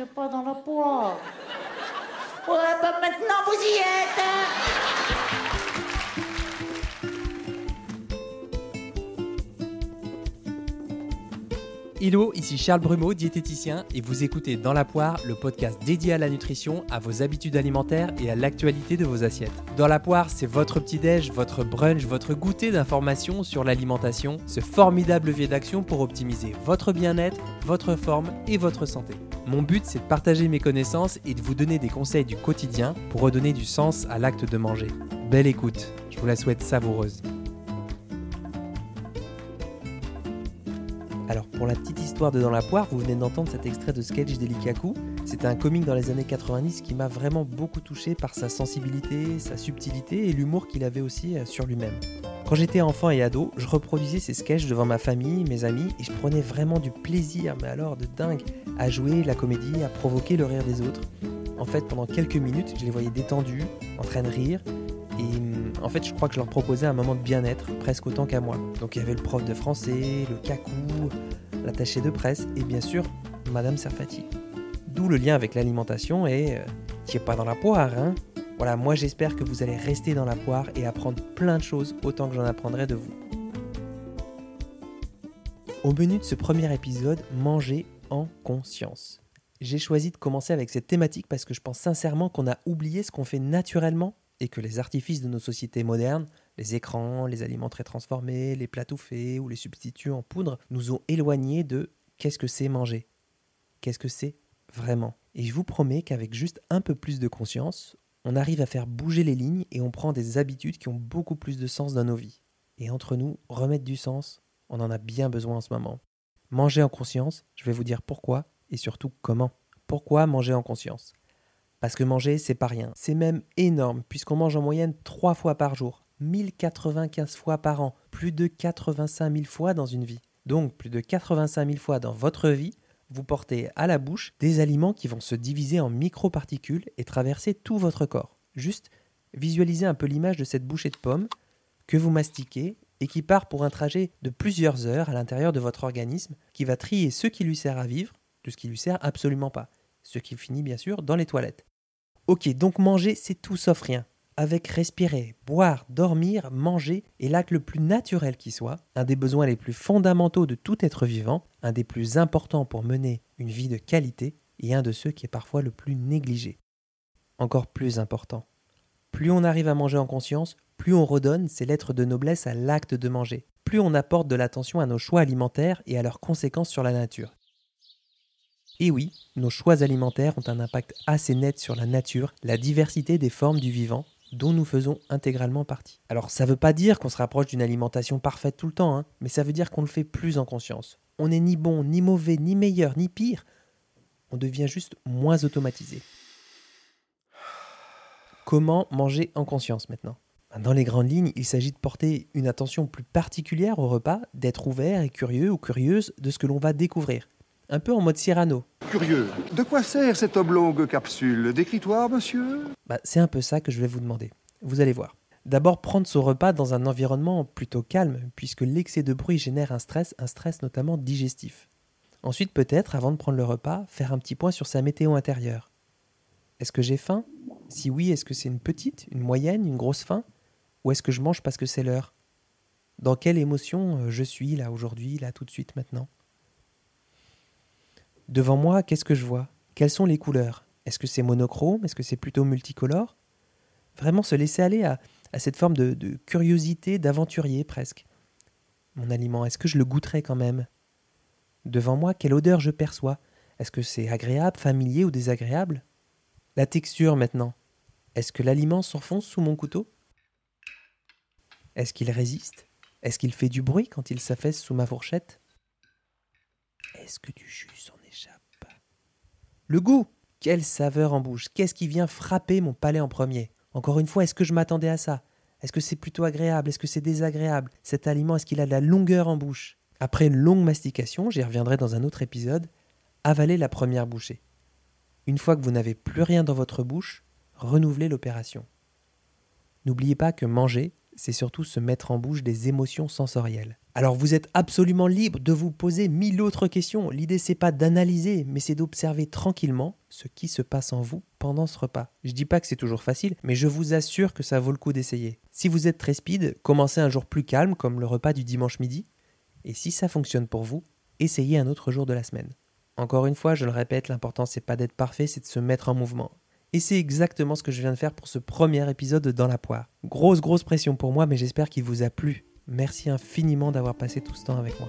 es pas dans la poire. Ouais, bah maintenant vous y êtes. hein. Hello, ici Charles Brumeau, diététicien, et vous écoutez Dans la poire, le podcast dédié à la nutrition, à vos habitudes alimentaires et à l'actualité de vos assiettes. Dans la poire, c'est votre petit-déj, votre brunch, votre goûter d'informations sur l'alimentation, ce formidable levier d'action pour optimiser votre bien-être, votre forme et votre santé. Mon but, c'est de partager mes connaissances et de vous donner des conseils du quotidien pour redonner du sens à l'acte de manger. Belle écoute, je vous la souhaite savoureuse. Alors pour la petite histoire de Dans la poire, vous venez d'entendre cet extrait de sketch d'Elikaku. C'était un comique dans les années 90 qui m'a vraiment beaucoup touché par sa sensibilité, sa subtilité et l'humour qu'il avait aussi euh, sur lui-même. Quand j'étais enfant et ado, je reproduisais ces sketchs devant ma famille, mes amis, et je prenais vraiment du plaisir, mais alors de dingue, à jouer la comédie, à provoquer le rire des autres. En fait, pendant quelques minutes, je les voyais détendus, en train de rire, et hum, en fait, je crois que je leur proposais un moment de bien-être, presque autant qu'à moi. Donc il y avait le prof de français, le cacou, l'attaché de presse et bien sûr Madame Serfati. D'où le lien avec l'alimentation et euh, es pas dans la poire, hein Voilà, moi j'espère que vous allez rester dans la poire et apprendre plein de choses autant que j'en apprendrai de vous. Au menu de ce premier épisode, manger en conscience. J'ai choisi de commencer avec cette thématique parce que je pense sincèrement qu'on a oublié ce qu'on fait naturellement et que les artifices de nos sociétés modernes, les écrans, les aliments très transformés, les plats tout ou les substituts en poudre, nous ont éloignés de qu'est-ce que c'est manger Qu'est-ce que c'est vraiment? Et je vous promets qu'avec juste un peu plus de conscience, on arrive à faire bouger les lignes et on prend des habitudes qui ont beaucoup plus de sens dans nos vies. Et entre nous, remettre du sens, on en a bien besoin en ce moment. Manger en conscience, je vais vous dire pourquoi et surtout comment. Pourquoi manger en conscience? Parce que manger, c'est pas rien. C'est même énorme, puisqu'on mange en moyenne 3 fois par jour, 1095 fois par an, plus de 85 000 fois dans une vie. Donc, plus de 85 000 fois dans votre vie, vous portez à la bouche des aliments qui vont se diviser en microparticules et traverser tout votre corps. Juste visualisez un peu l'image de cette bouchée de pomme que vous mastiquez et qui part pour un trajet de plusieurs heures à l'intérieur de votre organisme, qui va trier ce qui lui sert à vivre de ce qui lui sert absolument pas, ce qui finit bien sûr dans les toilettes. Ok, donc manger, c'est tout sauf rien. Avec respirer, boire, dormir, manger est l'acte le plus naturel qui soit, un des besoins les plus fondamentaux de tout être vivant, un des plus importants pour mener une vie de qualité et un de ceux qui est parfois le plus négligé. Encore plus important. Plus on arrive à manger en conscience, plus on redonne ses lettres de noblesse à l'acte de manger, plus on apporte de l'attention à nos choix alimentaires et à leurs conséquences sur la nature. Et oui, nos choix alimentaires ont un impact assez net sur la nature, la diversité des formes du vivant dont nous faisons intégralement partie. Alors ça ne veut pas dire qu'on se rapproche d'une alimentation parfaite tout le temps, hein, mais ça veut dire qu'on le fait plus en conscience. On n'est ni bon, ni mauvais, ni meilleur, ni pire. On devient juste moins automatisé. Comment manger en conscience maintenant? Dans les grandes lignes, il s'agit de porter une attention plus particulière au repas, d'être ouvert et curieux ou curieuse de ce que l'on va découvrir. Un peu en mode Cyrano. Curieux. De quoi sert cette oblongue capsule? Décritoire, monsieur Bah, c'est un peu ça que je vais vous demander. Vous allez voir. D'abord, prendre son repas dans un environnement plutôt calme, puisque l'excès de bruit génère un stress, un stress notamment digestif. Ensuite, peut-être, avant de prendre le repas, faire un petit point sur sa météo intérieure. Est-ce que j'ai faim? Si oui, est-ce que c'est une petite, une moyenne, une grosse faim? Ou est-ce que je mange parce que c'est l'heure? Dans quelle émotion euh, je suis là aujourd'hui, là tout de suite maintenant? Devant moi, qu'est-ce que je vois? Quelles sont les couleurs? Est-ce que c'est monochrome? Est-ce que c'est plutôt multicolore? Vraiment se laisser aller à, cette forme de, curiosité d'aventurier presque. Mon aliment, est-ce que je le goûterai quand même? Devant moi, quelle odeur je perçois? Est-ce que c'est agréable, familier ou désagréable? La texture maintenant. Est-ce que l'aliment s'enfonce sous mon couteau? Est-ce qu'il résiste? Est-ce qu'il fait du bruit quand il s'affaisse sous ma fourchette? Est-ce que du jus s'en Le goût. Quelle saveur en bouche. Qu'est-ce qui vient frapper mon palais en premier? Encore une fois, est-ce que je m'attendais à ça? Est-ce que c'est plutôt agréable? Est-ce que c'est désagréable? Cet aliment, est-ce qu'il a de la longueur en bouche? Après une longue mastication, j'y reviendrai dans un autre épisode, avalez la première bouchée. Une fois que vous n'avez plus rien dans votre bouche, renouvelez l'opération. N'oubliez pas que manger, c'est surtout se mettre en bouche des émotions sensorielles. Alors vous êtes absolument libre de vous poser mille autres questions. L'idée c'est pas d'analyser, mais c'est d'observer tranquillement ce qui se passe en vous pendant ce repas. Je dis pas que c'est toujours facile, mais je vous assure que ça vaut le coup d'essayer. Si vous êtes très speed, commencez un jour plus calme comme le repas du dimanche midi. Et si ça fonctionne pour vous, essayez un autre jour de la semaine. Encore une fois, je le répète, l'important c'est pas d'être parfait, c'est de se mettre en mouvement. Et c'est exactement ce que je viens de faire pour ce premier épisode de Dans la poire. Grosse grosse pression pour moi, mais j'espère qu'il vous a plu. Merci infiniment d'avoir passé tout ce temps avec moi.